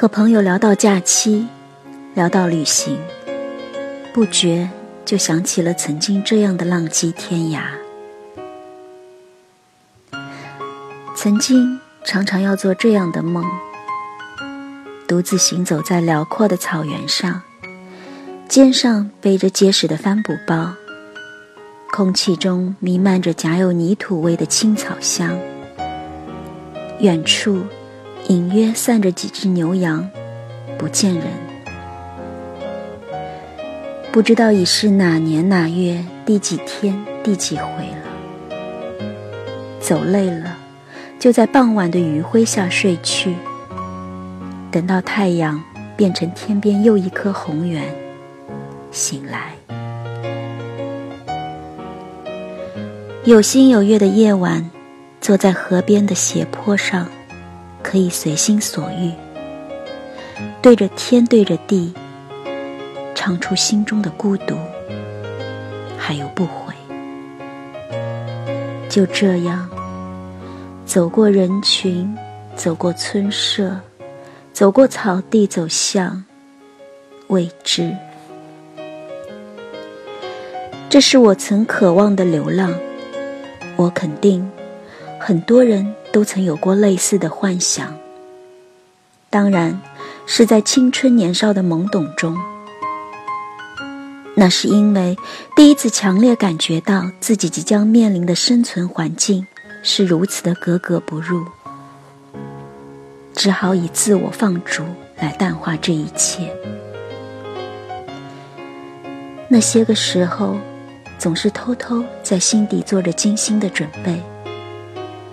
和朋友聊到假期，聊到旅行，不觉就想起了曾经这样的浪迹天涯。曾经常常要做这样的梦：独自行走在辽阔的草原上，肩上背着结实的帆布包，空气中弥漫着夹有泥土味的青草香。远处，隐约散着几只牛羊，不见人。不知道已是哪年哪月第几天第几回了。走累了，就在傍晚的余晖下睡去。等到太阳变成天边又一颗红圆，醒来。有星有月的夜晚。坐在河边的斜坡上，可以随心所欲，对着天，对着地，唱出心中的孤独，还有不悔。就这样，走过人群，走过村舍，走过草地，走向未知。这是我曾渴望的流浪，我肯定。很多人都曾有过类似的幻想，当然是在青春年少的懵懂中。那是因为第一次强烈感觉到自己即将面临的生存环境是如此的格格不入，只好以自我放逐来淡化这一切。那些个时候，总是偷偷在心底做着精心的准备。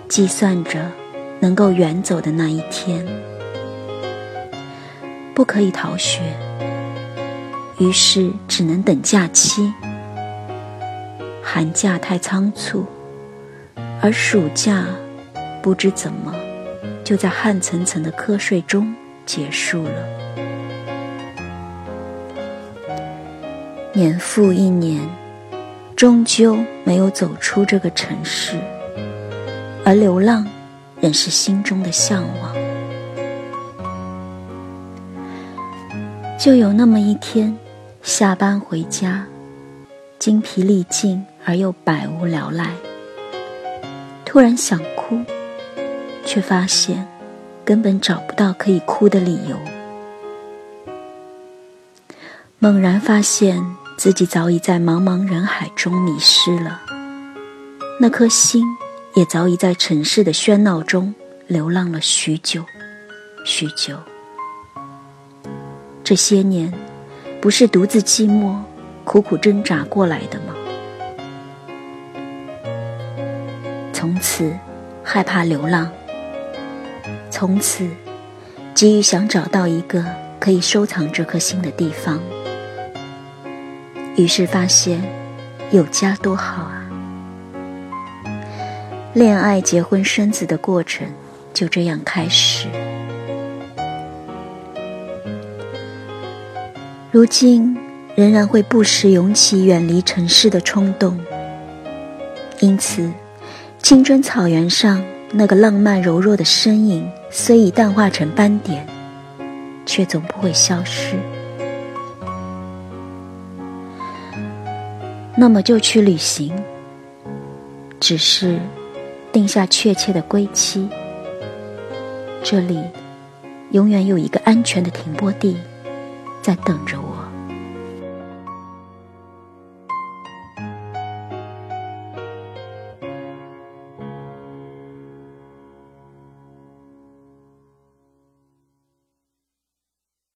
计算着能够远走的那一天，不可以逃学，于是只能等假期。寒假太仓促，而暑假不知怎么就在汗涔涔的瞌睡中结束了。年复一年，终究没有走出这个城市。而流浪，仍是心中的向往。就有那么一天，下班回家，精疲力尽而又百无聊赖，突然想哭，却发现根本找不到可以哭的理由。猛然发现自己早已在茫茫人海中迷失了，那颗心。也早已在城市的喧闹中流浪了许久，许久。这些年，不是独自寂寞、苦苦挣扎过来的吗？从此害怕流浪，从此急于想找到一个可以收藏这颗心的地方。于是发现，有家多好啊！恋爱、结婚、生子的过程就这样开始。如今仍然会不时涌起远离城市的冲动，因此，青春草原上那个浪漫柔弱的身影虽已淡化成斑点，却总不会消失。那么就去旅行，只是。定下确切的归期，这里永远有一个安全的停泊地在等着我。